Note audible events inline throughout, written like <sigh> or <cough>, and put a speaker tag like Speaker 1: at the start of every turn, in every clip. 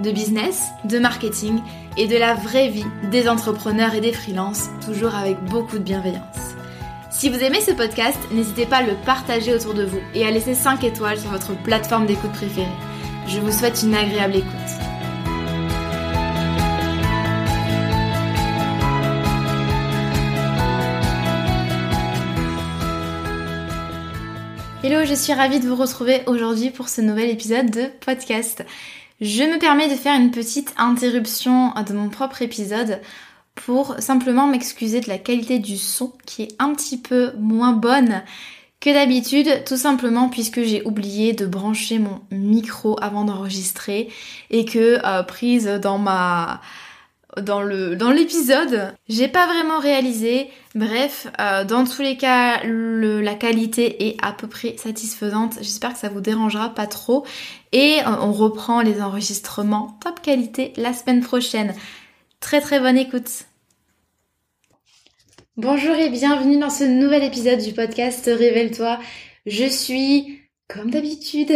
Speaker 1: de business, de marketing et de la vraie vie des entrepreneurs et des freelances, toujours avec beaucoup de bienveillance. Si vous aimez ce podcast, n'hésitez pas à le partager autour de vous et à laisser 5 étoiles sur votre plateforme d'écoute préférée. Je vous souhaite une agréable écoute. Hello, je suis ravie de vous retrouver aujourd'hui pour ce nouvel épisode de podcast. Je me permets de faire une petite interruption de mon propre épisode pour simplement m'excuser de la qualité du son qui est un petit peu moins bonne que d'habitude, tout simplement puisque j'ai oublié de brancher mon micro avant d'enregistrer et que euh, prise dans ma dans le dans l'épisode, j'ai pas vraiment réalisé. Bref, euh, dans tous les cas, la qualité est à peu près satisfaisante. J'espère que ça vous dérangera pas trop. Et euh, on reprend les enregistrements top qualité la semaine prochaine. Très très bonne écoute. Bonjour et bienvenue dans ce nouvel épisode du podcast Révèle-toi. Je suis comme d'habitude,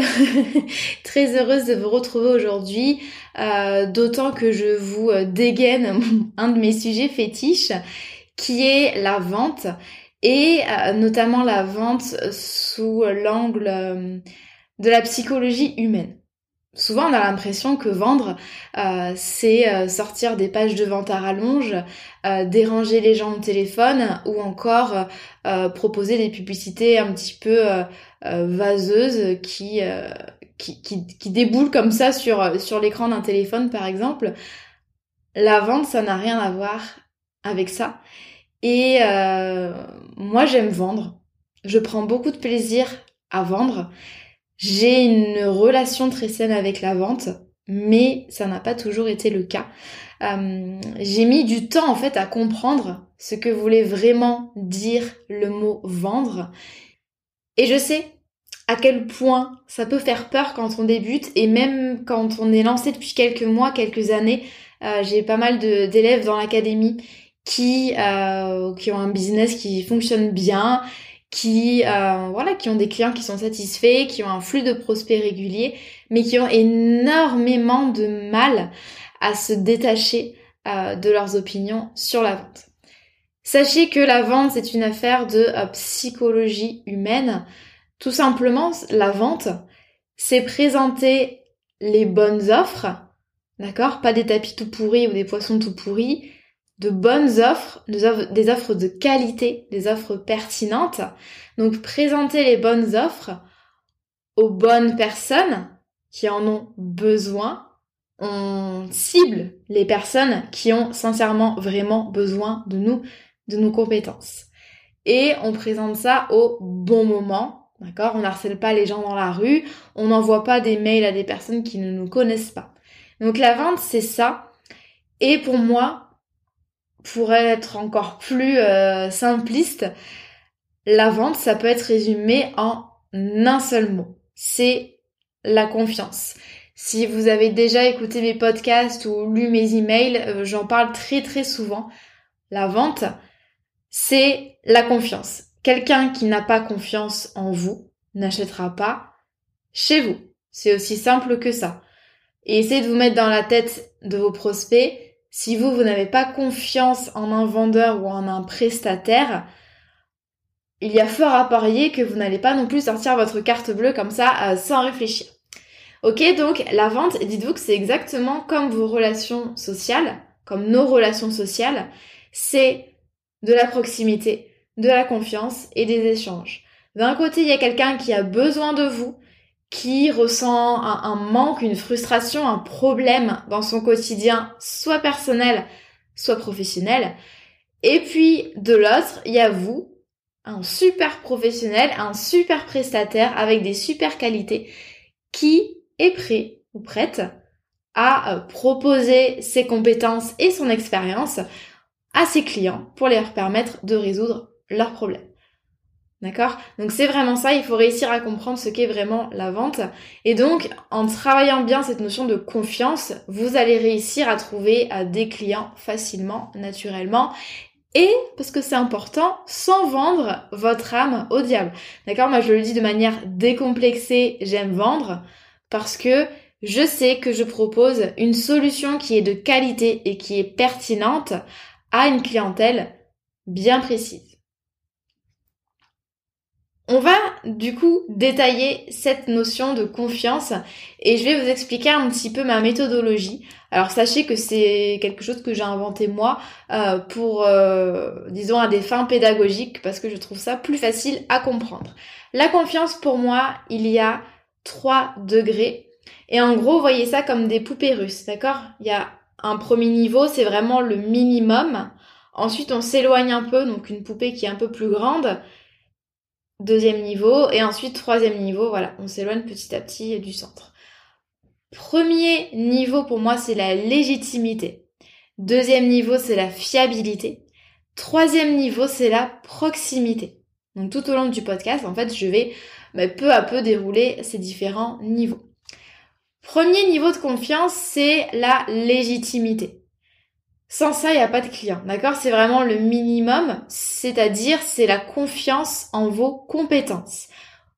Speaker 1: <laughs> très heureuse de vous retrouver aujourd'hui, euh, d'autant que je vous euh, dégaine <laughs> un de mes sujets fétiches, qui est la vente, et euh, notamment la vente sous l'angle de la psychologie humaine. Souvent, on a l'impression que vendre, c'est sortir des pages de vente à rallonge, déranger les gens au téléphone ou encore proposer des publicités un petit peu euh, vaseuse euh, qui, qui, qui, déboule comme ça sur, l'écran d'un téléphone par exemple. La vente, ça n'a rien à voir avec ça. Et euh, moi, j'aime vendre. Je prends beaucoup de plaisir à vendre. J'ai une relation très saine avec la vente, mais ça n'a pas toujours été le cas. j'ai mis du temps en fait à comprendre ce que voulait vraiment dire le mot vendre. Et je sais à quel point ça peut faire peur quand on débute et même quand on est lancé depuis quelques mois, quelques années. Euh, j'ai pas mal d'élèves dans l'académie euh, qui ont un business qui fonctionne bien, qui euh, voilà, qui ont des clients qui sont satisfaits, qui ont un flux de prospects régulier, mais qui ont énormément de mal à se détacher de leurs opinions sur la vente. Sachez que la vente c'est une affaire de psychologie humaine. Tout simplement, la vente, c'est présenter les bonnes offres, d'accord? Pas des tapis tout pourris ou des poissons tout pourris, de bonnes offres, des offres de qualité, des offres pertinentes. Donc présenter les bonnes offres aux bonnes personnes qui en ont besoin. On cible les personnes qui ont sincèrement vraiment besoin de nous, de nos compétences. Et on présente ça au bon moment, D'accord? On n'harcèle pas les gens dans la rue, on n'envoie pas des mails à des personnes qui ne nous connaissent pas. Donc la vente, c'est ça. Et pour moi, pour être encore plus euh, simpliste, la vente, ça peut être résumé en un seul mot. C'est la confiance. Si vous avez déjà écouté mes podcasts ou lu mes emails, euh, j'en parle très très souvent. La vente, c'est la confiance. Quelqu'un qui n'a pas confiance en vous n'achètera pas chez vous. C'est aussi simple que ça. Et essayez de vous mettre dans la tête de vos prospects. Si vous, vous n'avez pas confiance en un vendeur ou en un prestataire, il y a fort à parier que vous n'allez pas non plus sortir votre carte bleue comme ça euh, sans réfléchir. Ok, donc la vente, dites-vous que c'est exactement comme vos relations sociales. comme nos relations sociales, c'est de la proximité, de la confiance et des échanges. D'un côté, il y a quelqu'un qui a besoin de vous, qui ressent un, manque, une frustration, un problème dans son quotidien, soit personnel, soit professionnel. Et puis, de l'autre, il y a vous, un super professionnel, un super prestataire avec des super qualités, qui est prêt ou prête à euh, proposer ses compétences et son expérience à ses clients pour leur permettre de résoudre leurs problèmes. D'accord? Donc c'est vraiment ça, il faut réussir à comprendre ce qu'est vraiment la vente. Et donc, en travaillant bien cette notion de confiance, vous allez réussir à trouver des clients facilement, naturellement. Et, parce que c'est important, sans vendre votre âme au diable. D'accord? Moi, je le dis de manière décomplexée, j'aime vendre, parce que je sais que je propose une solution qui est de qualité et qui est pertinente à une clientèle bien précise. On va du coup détailler cette notion de confiance et je vais vous expliquer un petit peu ma méthodologie. Alors sachez que c'est quelque chose que j'ai inventé moi euh, pour, euh, disons, à des fins pédagogiques parce que je trouve ça plus facile à comprendre. La confiance pour moi, il y a trois degrés et en gros, voyez ça comme des poupées russes, d'accord? Il y a un premier niveau, c'est vraiment le minimum. Ensuite, on s'éloigne un peu, donc une poupée qui est un peu plus grande. Deuxième niveau. Et ensuite, troisième niveau, voilà, on s'éloigne petit à petit du centre. Premier niveau pour moi, c'est la légitimité. Deuxième niveau, c'est la fiabilité. Troisième niveau, c'est la proximité. Donc tout au long du podcast, en fait, je vais bah, peu à peu dérouler ces différents niveaux. Premier niveau de confiance, c'est la légitimité. Sans ça, il n'y a pas de client, d'accord? C'est vraiment le minimum, c'est-à-dire c'est la confiance en vos compétences.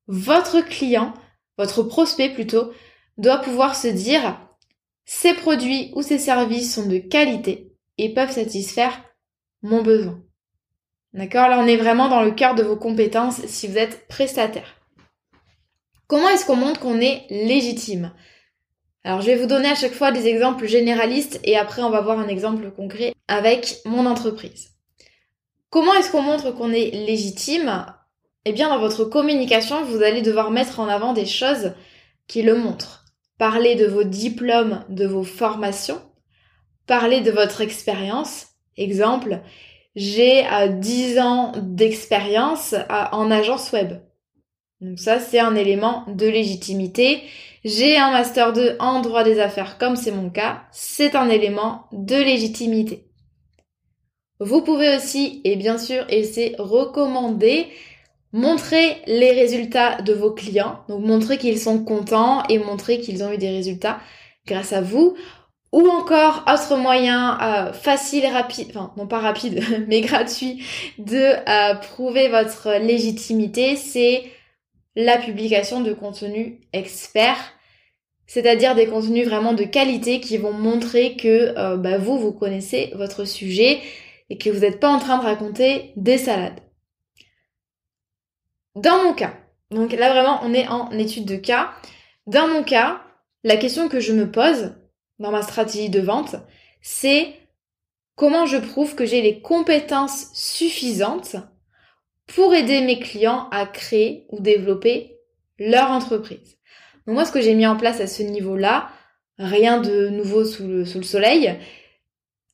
Speaker 1: Votre client, votre prospect plutôt, doit pouvoir se dire ces produits ou ces services sont de qualité et peuvent satisfaire mon besoin. D'accord? Là, on est vraiment dans le cœur de vos compétences si vous êtes prestataire. Comment est-ce qu'on montre qu'on est légitime? Alors je vais vous donner à chaque fois des exemples généralistes et après on va voir un exemple concret avec mon entreprise. Comment est-ce qu'on montre qu'on est légitime? Eh bien dans votre communication, vous allez devoir mettre en avant des choses qui le montrent. Parler de vos diplômes, de vos formations, parler de votre expérience. Exemple, j'ai 10 euh, ans d'expérience euh, en agence web. Donc ça, c'est un élément de légitimité j'ai un master 2 en droit des affaires comme c'est mon cas, c'est un élément de légitimité. Vous pouvez aussi, et bien sûr, et c'est recommandé, montrer les résultats de vos clients, donc montrer qu'ils sont contents et montrer qu'ils ont eu des résultats grâce à vous. Ou encore, autre moyen euh, facile et rapide, enfin non pas rapide, <laughs> mais gratuit de euh, prouver votre légitimité, c'est la publication de contenu expert c'est-à-dire des contenus vraiment de qualité qui vont montrer que euh, bah, vous, vous connaissez votre sujet et que vous n'êtes pas en train de raconter des salades. Dans mon cas, donc là vraiment on est en étude de cas, dans mon cas, la question que je me pose dans ma stratégie de vente, c'est comment je prouve que j'ai les compétences suffisantes pour aider mes clients à créer ou développer leur entreprise. Donc moi, ce que j'ai mis en place à ce niveau-là, rien de nouveau sous le, soleil.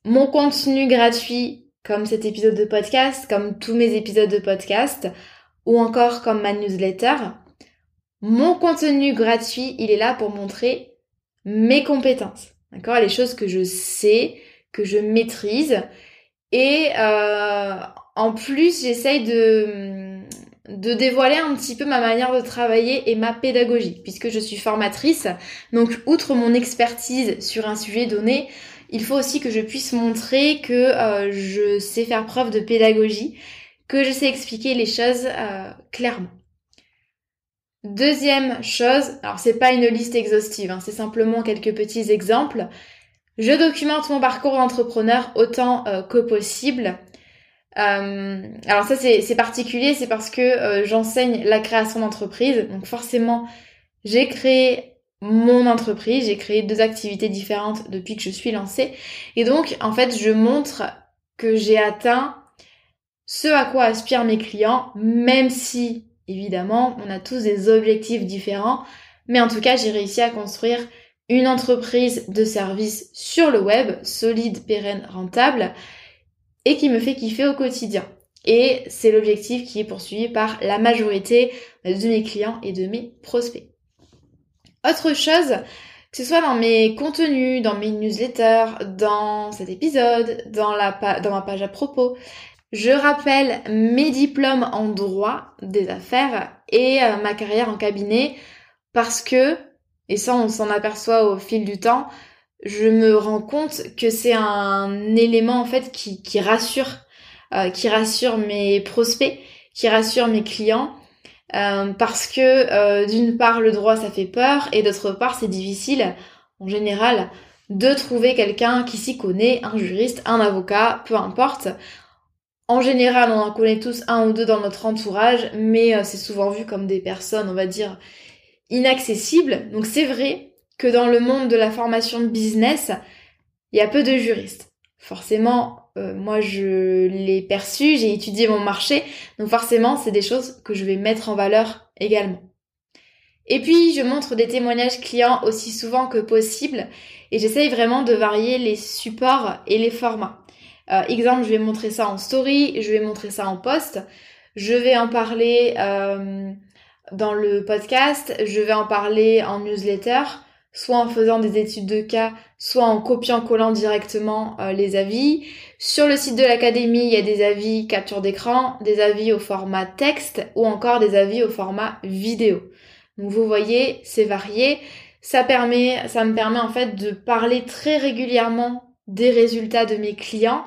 Speaker 1: Mon contenu gratuit, comme cet épisode de podcast, comme tous mes épisodes de podcast, ou encore comme ma newsletter. Mon contenu gratuit, il est là pour montrer mes compétences. D'accord? Les choses que je sais, que je maîtrise. Et euh, en plus, j'essaye de de dévoiler un petit peu ma manière de travailler et ma pédagogie, puisque je suis formatrice. Donc, outre mon expertise sur un sujet donné, il faut aussi que je puisse montrer que euh, je sais faire preuve de pédagogie, que je sais expliquer les choses euh, clairement. Deuxième chose, alors c'est pas une liste exhaustive, hein, c'est simplement quelques petits exemples. Je documente mon parcours d'entrepreneur autant euh, que possible. Euh, alors ça c'est particulier, c'est parce que euh, j'enseigne la création d'entreprise, donc forcément j'ai créé mon entreprise. J'ai créé deux activités différentes depuis que je suis lancée. Et donc, en fait, je montre que j'ai atteint ce à quoi aspirent mes clients, même si, évidemment, on a tous des objectifs différents. Mais en tout cas, j'ai réussi à construire une entreprise de service sur le web, solide, pérenne, rentable, et qui me fait kiffer au quotidien. Et c'est l'objectif qui est poursuivi par la majorité de mes clients et de mes prospects. Autre chose, que ce soit dans mes contenus, dans mes newsletters, dans cet épisode, dans, ma page à propos, je rappelle mes diplômes en droit des affaires et euh, ma carrière en cabinet parce que, et ça on s'en aperçoit au fil du temps, je me rends compte que c'est un élément en fait qui, rassure, euh, qui rassure mes prospects, qui rassure mes clients, euh, parce que euh, d'une part le droit ça fait peur et d'autre part c'est difficile en général de trouver quelqu'un qui s'y connaît, un juriste, un avocat, peu importe. En général, on en connaît tous un ou deux dans notre entourage, mais c'est souvent vu comme des personnes, on va dire, inaccessibles. Donc c'est vrai que dans le monde de la formation de business, il y a peu de juristes. Forcément, euh, moi je l'ai perçu, j'ai étudié mon marché, donc forcément c'est des choses que je vais mettre en valeur également. Et puis je montre des témoignages clients aussi souvent que possible et j'essaye vraiment de varier les supports et les formats. Euh, exemple, je vais montrer ça en story, je vais montrer ça en post, je vais en parler euh, dans le podcast, je vais en parler en newsletter, soit en faisant des études de cas, soit en copiant-collant directement euh, les avis. Sur le site de l'académie, il y a des avis capture d'écran, des avis au format texte ou encore des avis au format vidéo. Donc vous voyez, c'est varié. Ça permet, ça me permet en fait de parler très régulièrement des résultats de mes clients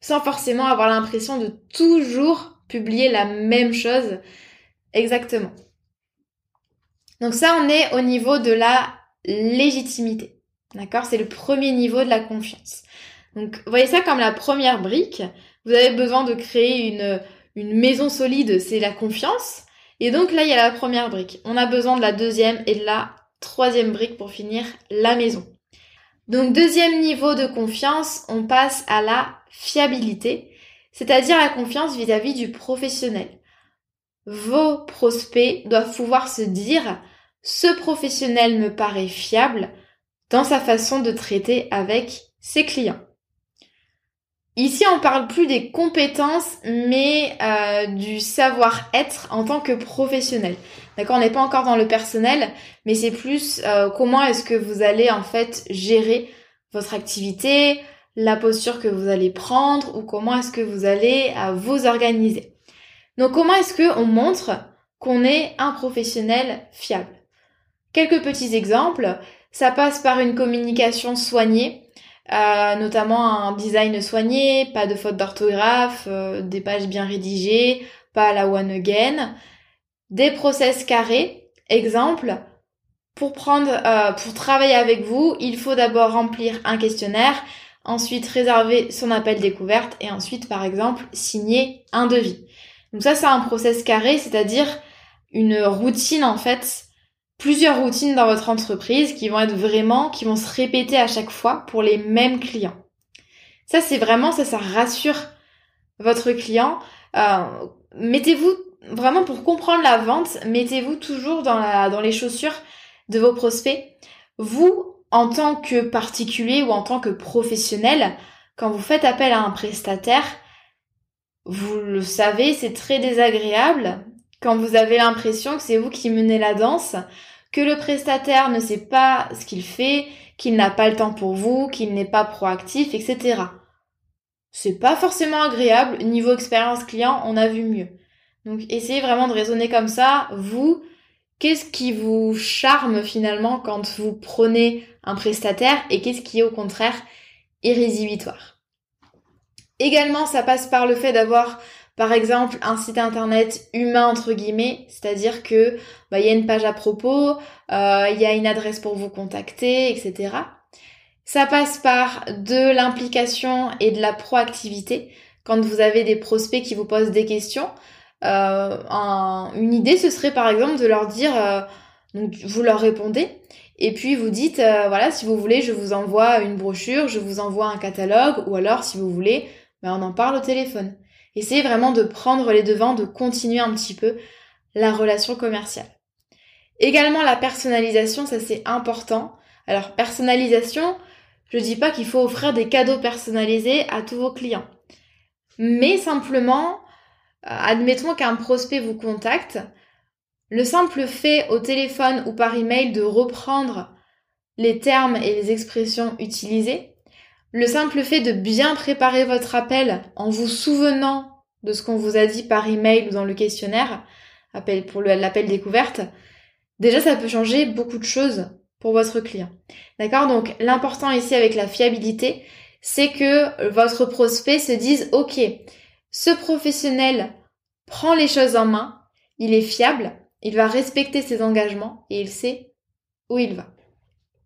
Speaker 1: sans forcément avoir l'impression de toujours publier la même chose exactement. Donc ça, on est au niveau de la légitimité. D'accord? C'est le premier niveau de la confiance. Donc, voyez ça comme la première brique. Vous avez besoin de créer une, une maison solide, c'est la confiance. Et donc là, il y a la première brique. On a besoin de la deuxième et de la troisième brique pour finir la maison. Donc, deuxième niveau de confiance, on passe à la fiabilité, c'est-à-dire la confiance vis-à-vis -vis du professionnel. Vos prospects doivent pouvoir se dire ce professionnel me paraît fiable dans sa façon de traiter avec ses clients. Ici, on parle plus des compétences, mais euh, du savoir-être en tant que professionnel. D'accord, on n'est pas encore dans le personnel, mais c'est plus euh, comment est-ce que vous allez en fait gérer votre activité, la posture que vous allez prendre, ou comment est-ce que vous allez euh, vous organiser. Donc, comment est-ce que on montre qu'on est un professionnel fiable? Quelques petits exemples. Ça passe par une communication soignée, euh, notamment un design soigné, pas de faute d'orthographe, euh, des pages bien rédigées, pas à la one again, des process carrés. Exemple, pour prendre, euh, pour travailler avec vous, il faut d'abord remplir un questionnaire, ensuite réserver son appel découverte et ensuite, par exemple, signer un devis. Donc ça, c'est un process carré, c'est-à-dire une routine en fait plusieurs routines dans votre entreprise qui vont être vraiment, qui vont se répéter à chaque fois pour les mêmes clients. Ça, c'est vraiment, ça, ça rassure votre client. Euh, mettez-vous vraiment pour comprendre la vente, mettez-vous toujours dans, la, dans les chaussures de vos prospects. Vous, en tant que particulier ou en tant que professionnel, quand vous faites appel à un prestataire, vous le savez, c'est très désagréable quand vous avez l'impression que c'est vous qui menez la danse, que le prestataire ne sait pas ce qu'il fait, qu'il n'a pas le temps pour vous, qu'il n'est pas proactif, etc. C'est pas forcément agréable. Niveau expérience client, on a vu mieux. Donc essayez vraiment de raisonner comme ça. Vous, qu'est-ce qui vous charme finalement quand vous prenez un prestataire et qu'est-ce qui est au contraire irrésibitoire? Également, ça passe par le fait d'avoir par exemple, un site internet humain entre guillemets, c'est-à-dire que bah, il y a une page à propos, euh, il y a une adresse pour vous contacter, etc. Ça passe par de l'implication et de la proactivité. Quand vous avez des prospects qui vous posent des questions, euh, une idée ce serait par exemple de leur dire euh, Donc vous leur répondez et puis vous dites euh, voilà si vous voulez je vous envoie une brochure, je vous envoie un catalogue ou alors si vous voulez ben, on en parle au téléphone. Essayez vraiment de prendre les devants, de continuer un petit peu la relation commerciale. Également la personnalisation, ça c'est important. Alors personnalisation, je dis pas qu'il faut offrir des cadeaux personnalisés à tous vos clients. Mais simplement, euh, admettons qu'un prospect vous contacte, le simple fait au téléphone ou par email de reprendre les termes et les expressions utilisées, le simple fait de bien préparer votre appel en vous souvenant de ce qu'on vous a dit par email ou dans le questionnaire, appel pour l'appel découverte, déjà ça peut changer beaucoup de choses pour votre client. D'accord? Donc l'important ici avec la fiabilité, c'est que votre prospect se dise OK, ce professionnel prend les choses en main, il est fiable, il va respecter ses engagements et il sait où il va.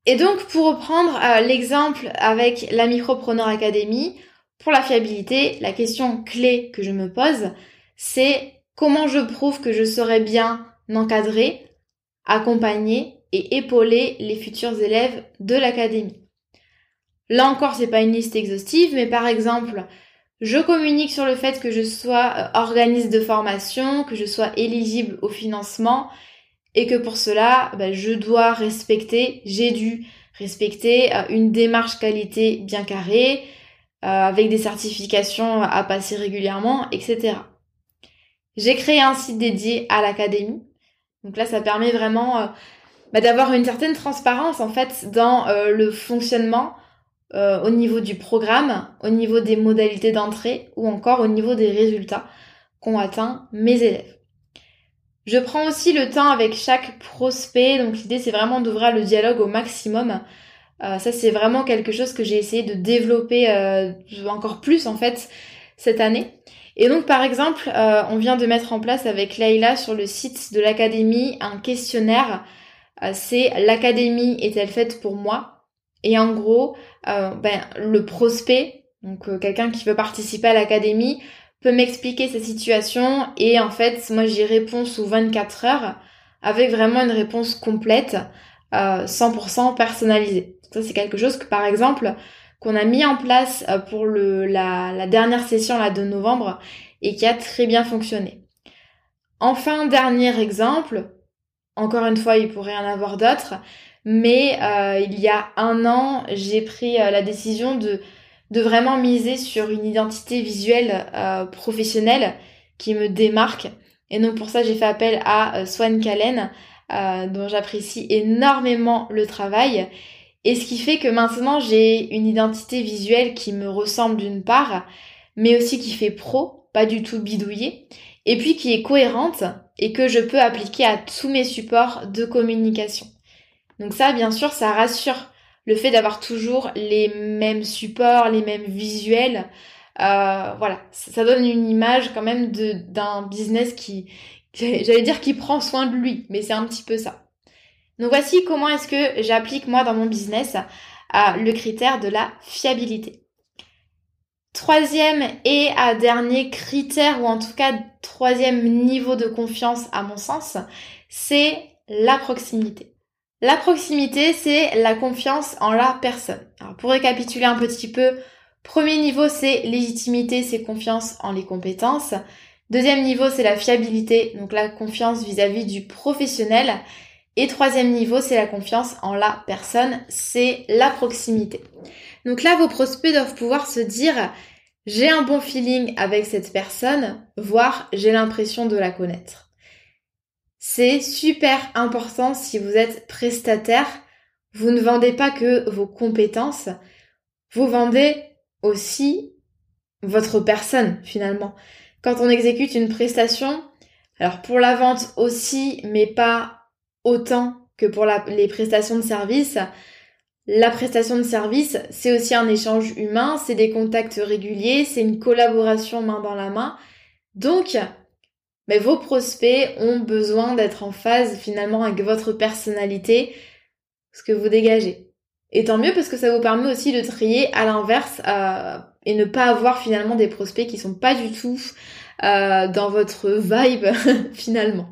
Speaker 1: Et donc pour reprendre euh, l'exemple avec la Micropreneur Academy, pour la fiabilité, la question clé que je me pose, c'est comment je prouve que je serai bien encadré, accompagné et épauler les futurs élèves de l'académie. Là encore, c'est pas une liste exhaustive, mais par exemple, je communique sur le fait que je sois euh, organisme de formation, que je sois éligible au financement et que pour cela, bah, je dois respecter, j'ai dû respecter euh, une démarche qualité bien carrée, euh, avec des certifications à passer régulièrement, etc. J'ai créé un site dédié à l'académie. Donc là, ça permet vraiment bah, d'avoir une certaine transparence en fait dans euh, le fonctionnement euh, au niveau du programme, au niveau des modalités d'entrée ou encore au niveau des résultats qu'ont atteint mes élèves. Je prends aussi le temps avec chaque prospect, donc l'idée c'est vraiment d'ouvrir le dialogue au maximum. Euh, ça c'est vraiment quelque chose que j'ai essayé de développer encore plus en fait cette année. Et donc par exemple, on vient de mettre en place avec Leïla sur le site de l'académie un questionnaire euh, c'est l'académie est-elle faite pour moi? Et en gros, euh, ben, le prospect, donc euh, quelqu'un qui veut participer à l'académie, peut m'expliquer sa situation et en fait, moi j'y réponds sous 24 heures avec vraiment une réponse complète, 100% personnalisée. Ça c'est quelque chose que par exemple qu'on a mis en place pour le, la, dernière session là de novembre et qui a très bien fonctionné. Enfin, dernier exemple, encore une fois, il pourrait y en avoir d'autres. Mais euh, il y a un an, j'ai pris euh, la décision de, de vraiment miser sur une identité visuelle euh, professionnelle qui me démarque. Et donc pour ça, j'ai fait appel à Swan Callen, dont j'apprécie énormément le travail. Et ce qui fait que maintenant, j'ai une identité visuelle qui me ressemble d'une part, mais aussi qui fait pro, pas du tout bidouillé, et puis qui est cohérente et que je peux appliquer à tous mes supports de communication. Donc ça, bien sûr, ça rassure le fait d'avoir toujours les mêmes supports, les mêmes visuels. Euh, voilà, ça, donne une image quand même d'un business qui, j'allais dire, qui prend soin de lui, mais c'est un petit peu ça. Donc voici comment est-ce que j'applique moi dans mon business euh, le critère de la fiabilité. Troisième et à dernier critère, ou en tout cas troisième niveau de confiance à mon sens, c'est la proximité. La proximité, c'est la confiance en la personne. Alors pour récapituler un petit peu, premier niveau, c'est légitimité, c'est confiance en les compétences. Deuxième niveau, c'est la fiabilité, donc la confiance vis-à-vis du professionnel. Et troisième niveau, c'est la confiance en la personne, c'est la proximité. Donc là, vos prospects doivent pouvoir se dire, j'ai un bon feeling avec cette personne, voire j'ai l'impression de la connaître. C'est super important si vous êtes prestataire. Vous ne vendez pas que vos compétences, vous vendez aussi votre personne finalement. Quand on exécute une prestation, alors pour la vente aussi, mais pas autant que pour les prestations de service, la prestation de service, c'est aussi un échange humain, c'est des contacts réguliers, c'est une collaboration main dans la main. Donc, mais vos prospects ont besoin d'être en phase finalement avec votre personnalité, ce que vous dégagez. Et tant mieux parce que ça vous permet aussi de trier à l'inverse euh, et ne pas avoir finalement des prospects qui sont pas du tout euh, dans votre vibe <laughs> finalement.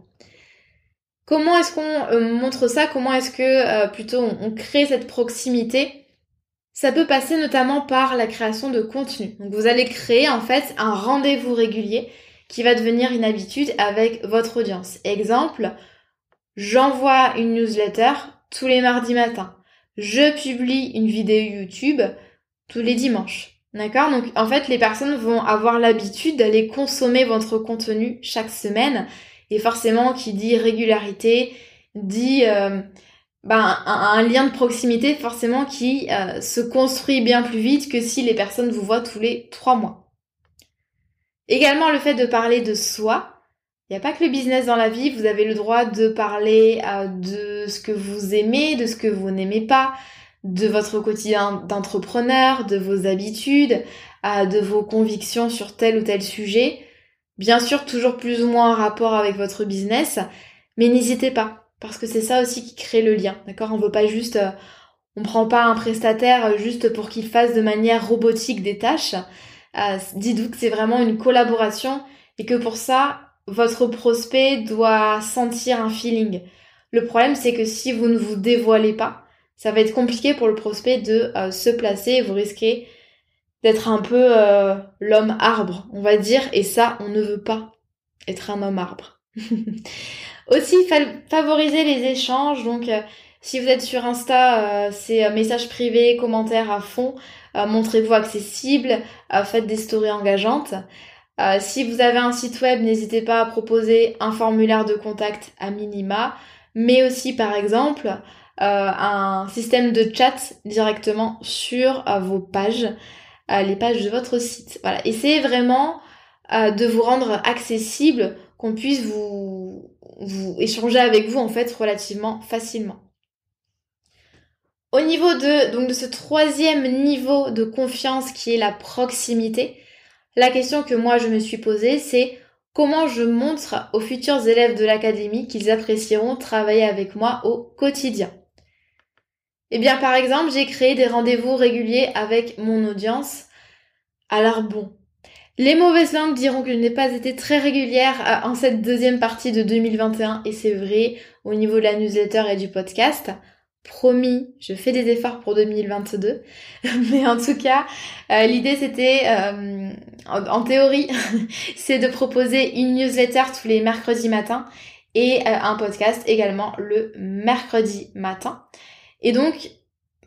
Speaker 1: Comment est-ce qu'on euh, montre ça? Comment est-ce que plutôt on, crée cette proximité? Ça peut passer notamment par la création de contenu. Donc vous allez créer en fait un rendez-vous régulier qui va devenir une habitude avec votre audience. Exemple, j'envoie une newsletter tous les mardis matins. Je publie une vidéo YouTube tous les dimanches. D'accord? Donc en fait, les personnes vont avoir l'habitude d'aller consommer votre contenu chaque semaine. Et forcément, qui dit régularité, dit euh, ben, un, lien de proximité forcément qui euh, se construit bien plus vite que si les personnes vous voient tous les trois mois. Également le fait de parler de soi. Il n'y a pas que le business dans la vie, vous avez le droit de parler euh, de ce que vous aimez, de ce que vous n'aimez pas, de votre quotidien d'entrepreneur, de vos habitudes, de vos convictions sur tel ou tel sujet. Bien sûr, toujours plus ou moins en rapport avec votre business, mais n'hésitez pas, parce que c'est ça aussi qui crée le lien, d'accord? On veut pas juste, euh, on prend pas un prestataire juste pour qu'il fasse de manière robotique des tâches. Dites-vous que c'est vraiment une collaboration et que pour ça, votre prospect doit sentir un feeling. Le problème, c'est que si vous ne vous dévoilez pas, ça va être compliqué pour le prospect de euh, se placer et vous risquez d'être un peu euh, l'homme arbre, on va dire, et ça, on ne veut pas être un homme arbre. <laughs> Aussi, favoriser les échanges, euh, si vous êtes sur Insta, c'est messages privés, commentaires à fond, montrez-vous accessible, faites des stories engageantes. si vous avez un site web, n'hésitez pas à proposer un formulaire de contact à minima, mais aussi par exemple euh, un système de chat directement sur euh, vos pages, euh, les pages de votre site. Voilà. Essayez vraiment de vous rendre accessible, qu'on puisse vous, vous échanger avec vous en fait relativement facilement. Au niveau de, ce troisième niveau de confiance qui est la proximité, la question que moi je me suis posée, c'est comment je montre aux futurs élèves de l'académie qu'ils apprécieront travailler avec moi au quotidien. Eh bien, par exemple, j'ai créé des rendez-vous réguliers avec mon audience. Alors bon, les mauvaises langues diront que je n'ai pas été très régulière euh, en cette deuxième partie de 2021 et c'est vrai au niveau de la newsletter et du podcast. Promis, je fais des efforts pour 2022. <laughs> Mais en tout cas, euh, l'idée c'était, euh, en, théorie, <laughs> c'est de proposer une newsletter tous les mercredis matins et un podcast également le mercredi matin. Et donc,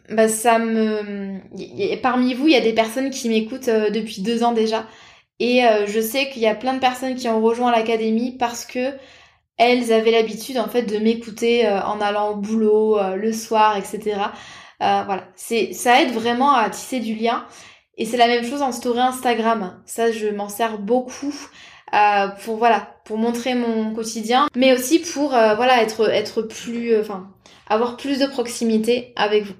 Speaker 1: bah, ça me... Parmi vous, il y a des personnes qui m'écoutent euh, depuis deux ans déjà. Et euh, je sais qu'il y a plein de personnes qui ont rejoint l'académie parce que elles avaient l'habitude en fait de m'écouter euh, en allant au boulot le soir, etc. voilà, c'est ça aide vraiment à tisser du lien. Et c'est la même chose en story Instagram. Ça, je m'en sers beaucoup pour voilà, pour montrer mon quotidien, mais aussi pour voilà être être plus, enfin avoir plus de proximité avec vous.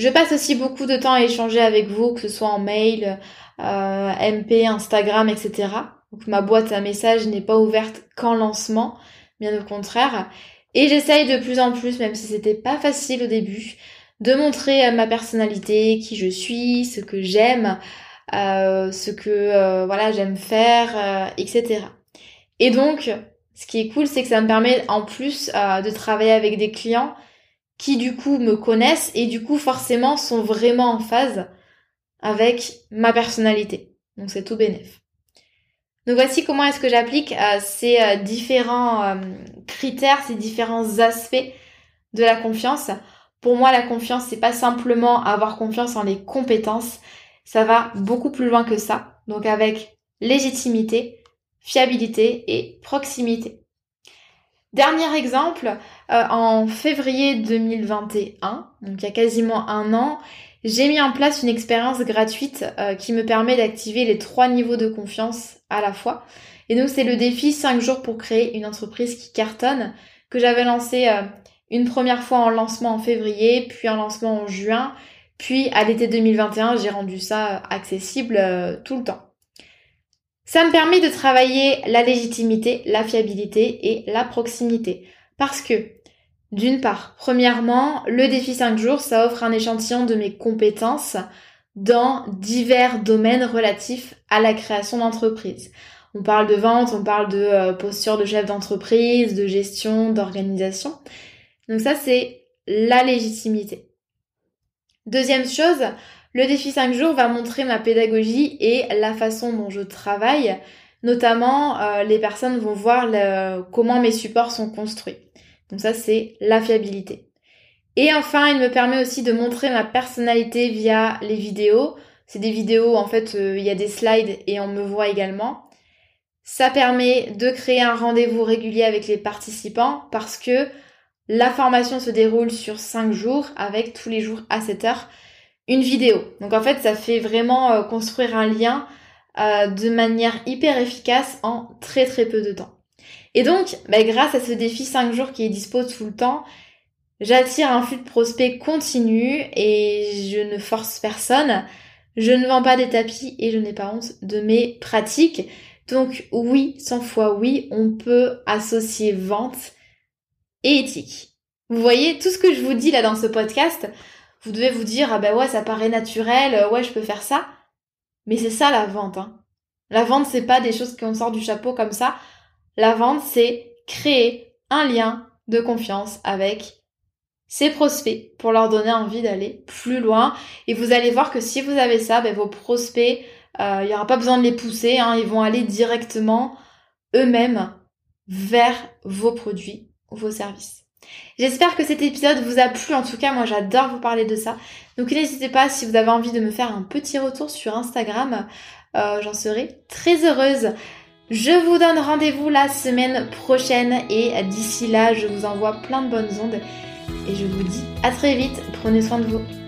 Speaker 1: Je passe aussi beaucoup de temps à échanger avec vous, que ce soit en mail, euh, MP, Instagram, etc. Donc ma boîte à messages n'est pas ouverte qu'en lancement, bien au contraire. Et j'essaye de plus en plus, même si c'était pas facile au début, de montrer euh, ma personnalité, qui je suis, ce que j'aime, euh, ce que euh, voilà j'aime faire, etc. Et donc, ce qui est cool, c'est que ça me permet en plus de travailler avec des clients qui du coup me connaissent et du coup forcément sont vraiment en phase avec ma personnalité. Donc c'est tout bénef. Donc voici comment est-ce que j'applique euh, ces euh, différents critères, ces différents aspects de la confiance. Pour moi, la confiance, c'est pas simplement avoir confiance en les compétences, ça va beaucoup plus loin que ça. Donc avec légitimité, fiabilité et proximité. Dernier exemple, euh, en février 2021, donc il y a quasiment un an, j'ai mis en place une expérience gratuite euh, qui me permet d'activer les trois niveaux de confiance à la fois. Et donc c'est le défi 5 jours pour créer une entreprise qui cartonne que j'avais lancé euh, une première fois en lancement en février, puis en lancement en juin, puis à l'été 2021 j'ai rendu ça accessible tout le temps. Ça me permet de travailler la légitimité, la fiabilité et la proximité. Parce que, d'une part, premièrement, le défi 5 jours, ça offre un échantillon de mes compétences dans divers domaines relatifs à la création d'entreprise. On parle de vente, on parle de euh, posture de chef d'entreprise, de gestion, d'organisation. Donc ça, c'est la légitimité. Deuxième chose, le défi 5 jours va montrer ma pédagogie et la façon dont je travaille. Notamment, euh, les personnes vont voir comment mes supports sont construits. Donc ça, c'est la fiabilité. Et enfin, il me permet aussi de montrer ma personnalité via les vidéos. C'est des vidéos, en fait, euh, il y a des slides et on me voit également. Ça permet de créer un rendez-vous régulier avec les participants parce que la formation se déroule sur 5 jours avec tous les jours à 7 heures une vidéo. Donc en fait, ça fait vraiment euh, construire un lien euh, de manière hyper efficace en très très peu de temps. Et donc, bah, grâce à ce défi 5 jours qui est dispo tout le temps, j'attire un flux de prospects continu et je ne force personne. Je ne vends pas des tapis et je n'ai pas honte de mes pratiques. Donc oui, 100 fois oui, on peut associer vente et éthique. Vous voyez, tout ce que je vous dis là dans ce podcast, vous devez vous dire, ah ben ouais, ça paraît naturel, ouais, je peux faire ça. Mais c'est ça la vente. Hein. La vente, c'est pas des choses qu'on sort du chapeau comme ça. La vente, c'est créer un lien de confiance avec ses prospects pour leur donner envie d'aller plus loin. Et vous allez voir que si vous avez ça, ben, vos prospects, euh, il n'y aura pas besoin de les pousser, hein, ils vont aller directement eux-mêmes vers vos produits ou vos services. J'espère que cet épisode vous a plu, en tout cas moi j'adore vous parler de ça. Donc n'hésitez pas si vous avez envie de me faire un petit retour sur Instagram, euh, j'en serai très heureuse. Je vous donne rendez-vous la semaine prochaine et d'ici là je vous envoie plein de bonnes ondes et je vous dis à très vite, prenez soin de vous.